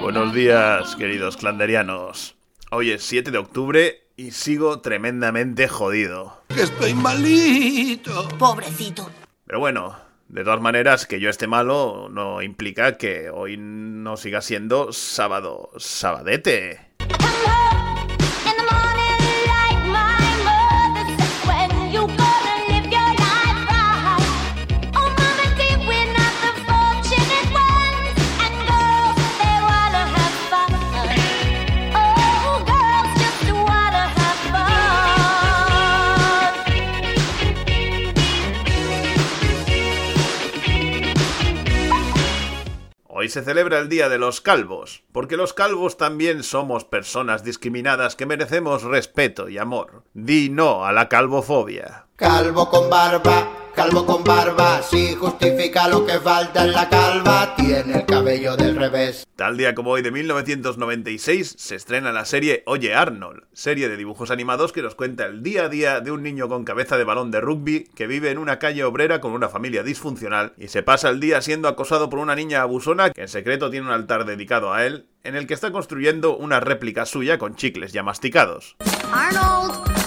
Buenos días, queridos clanderianos. Hoy es 7 de octubre y sigo tremendamente jodido. Estoy malito. Pobrecito. Pero bueno, de todas maneras, que yo esté malo no implica que hoy no siga siendo sábado, sabadete. Hoy se celebra el Día de los Calvos, porque los calvos también somos personas discriminadas que merecemos respeto y amor. Di no a la calvofobia. Calvo con barba, calvo con barba, si justifica lo que falta en la calva, tiene el cabello del revés. Tal día como hoy de 1996 se estrena la serie Oye Arnold, serie de dibujos animados que nos cuenta el día a día de un niño con cabeza de balón de rugby que vive en una calle obrera con una familia disfuncional y se pasa el día siendo acosado por una niña abusona que en secreto tiene un altar dedicado a él, en el que está construyendo una réplica suya con chicles ya masticados. Arnold.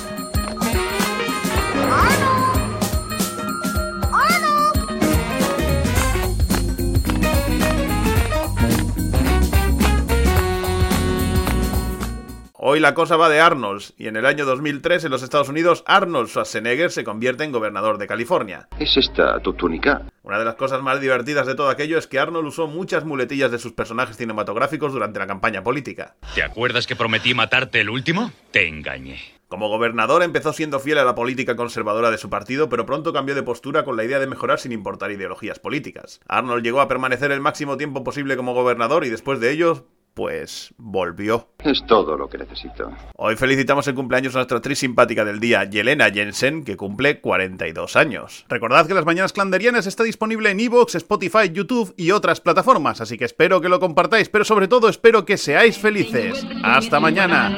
Hoy la cosa va de Arnold, y en el año 2003 en los Estados Unidos Arnold Schwarzenegger se convierte en gobernador de California. ¿Es esta tu túnica? Una de las cosas más divertidas de todo aquello es que Arnold usó muchas muletillas de sus personajes cinematográficos durante la campaña política. ¿Te acuerdas que prometí matarte el último? Te engañé. Como gobernador empezó siendo fiel a la política conservadora de su partido, pero pronto cambió de postura con la idea de mejorar sin importar ideologías políticas. Arnold llegó a permanecer el máximo tiempo posible como gobernador y después de ello pues volvió. Es todo lo que necesito. Hoy felicitamos el cumpleaños a nuestra actriz simpática del día, Yelena Jensen, que cumple 42 años. Recordad que Las Mañanas Clanderianas está disponible en Evox, Spotify, YouTube y otras plataformas, así que espero que lo compartáis, pero sobre todo espero que seáis felices. ¡Hasta mañana!